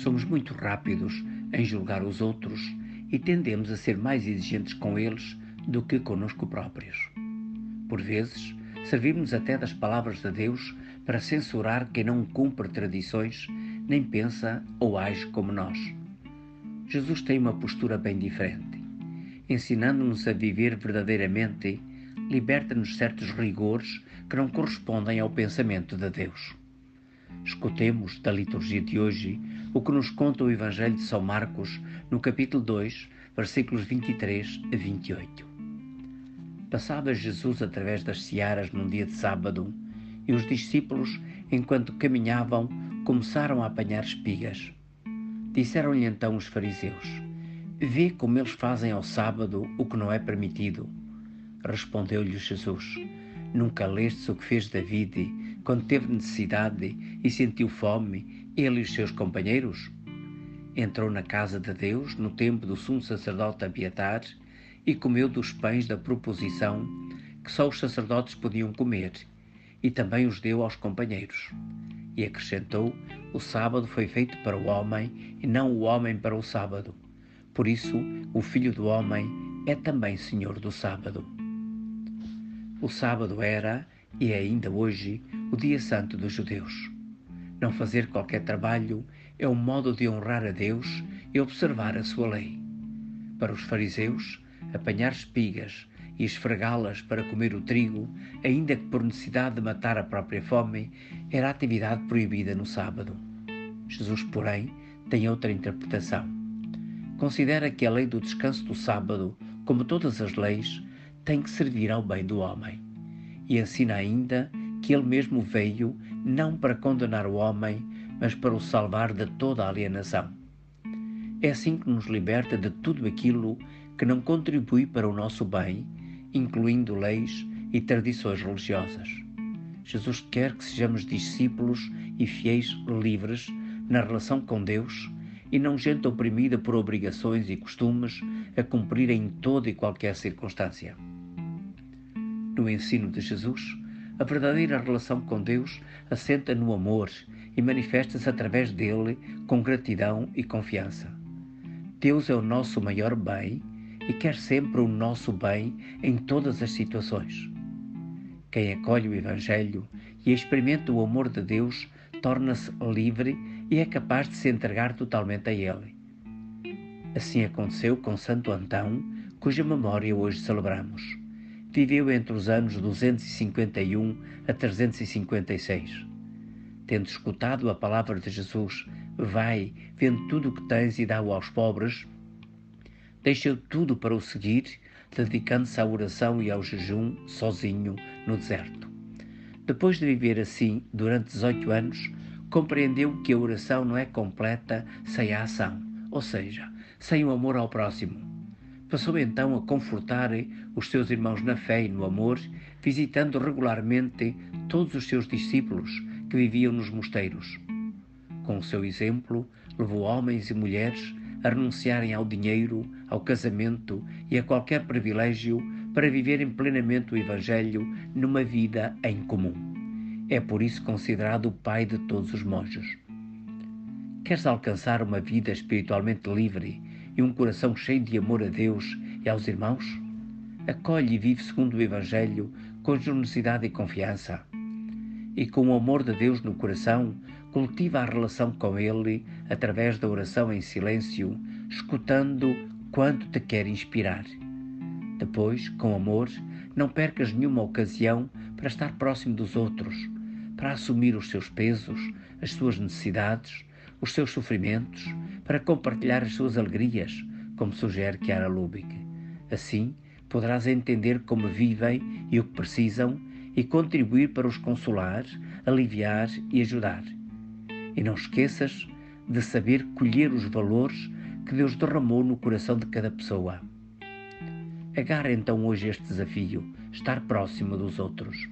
Somos muito rápidos em julgar os outros e tendemos a ser mais exigentes com eles do que conosco próprios. Por vezes, servimos até das palavras de Deus para censurar quem não cumpre tradições, nem pensa ou age como nós. Jesus tem uma postura bem diferente. Ensinando-nos a viver verdadeiramente, liberta-nos certos rigores que não correspondem ao pensamento de Deus. Escutemos da liturgia de hoje o que nos conta o Evangelho de São Marcos, no capítulo 2, versículos 23 a 28. Passava Jesus através das searas num dia de sábado e os discípulos, enquanto caminhavam, começaram a apanhar espigas. Disseram-lhe então os fariseus: Vê como eles fazem ao sábado o que não é permitido. Respondeu-lhe Jesus: Nunca lestes o que fez David quando teve necessidade e sentiu fome, ele e os seus companheiros? Entrou na casa de Deus, no tempo do sumo sacerdote Abiatar, e comeu dos pães da proposição que só os sacerdotes podiam comer, e também os deu aos companheiros. E acrescentou: O sábado foi feito para o homem, e não o homem para o sábado. Por isso, o Filho do Homem é também Senhor do sábado. O sábado era, e é ainda hoje, o dia santo dos judeus. Não fazer qualquer trabalho é um modo de honrar a Deus e observar a sua lei. Para os fariseus, apanhar espigas e esfregá-las para comer o trigo, ainda que por necessidade de matar a própria fome, era atividade proibida no sábado. Jesus, porém, tem outra interpretação. Considera que a lei do descanso do sábado, como todas as leis, tem que servir ao bem do homem. E ensina ainda que ele mesmo veio não para condenar o homem, mas para o salvar de toda a alienação. É assim que nos liberta de tudo aquilo que não contribui para o nosso bem, incluindo leis e tradições religiosas. Jesus quer que sejamos discípulos e fiéis livres na relação com Deus e não gente oprimida por obrigações e costumes a cumprir em toda e qualquer circunstância. No ensino de Jesus, a verdadeira relação com Deus assenta no amor e manifesta-se através dele com gratidão e confiança. Deus é o nosso maior bem e quer sempre o nosso bem em todas as situações. Quem acolhe o Evangelho e experimenta o amor de Deus torna-se livre e é capaz de se entregar totalmente a Ele. Assim aconteceu com Santo Antão, cuja memória hoje celebramos. Viveu entre os anos 251 a 356. Tendo escutado a palavra de Jesus, vai, vende tudo o que tens e dá-o aos pobres, deixou tudo para o seguir, dedicando-se à oração e ao jejum, sozinho, no deserto. Depois de viver assim durante 18 anos, compreendeu que a oração não é completa sem a ação, ou seja, sem o amor ao próximo. Passou então a confortar os seus irmãos na fé e no amor, visitando regularmente todos os seus discípulos que viviam nos mosteiros. Com o seu exemplo, levou homens e mulheres a renunciarem ao dinheiro, ao casamento e a qualquer privilégio para viverem plenamente o Evangelho numa vida em comum. É por isso considerado o pai de todos os monges. Queres alcançar uma vida espiritualmente livre e um coração cheio de amor a Deus e aos irmãos? Acolhe e vive segundo o Evangelho com generosidade e confiança. E com o amor de Deus no coração, cultiva a relação com Ele através da oração em silêncio, escutando quanto te quer inspirar. Depois, com amor, não percas nenhuma ocasião para estar próximo dos outros, para assumir os seus pesos, as suas necessidades, os seus sofrimentos, para compartilhar as suas alegrias, como sugere Chiara Lubick. Assim, poderás entender como vivem e o que precisam e contribuir para os consolar, aliviar e ajudar. E não esqueças de saber colher os valores que Deus derramou no coração de cada pessoa. Agarra então hoje este desafio, estar próximo dos outros.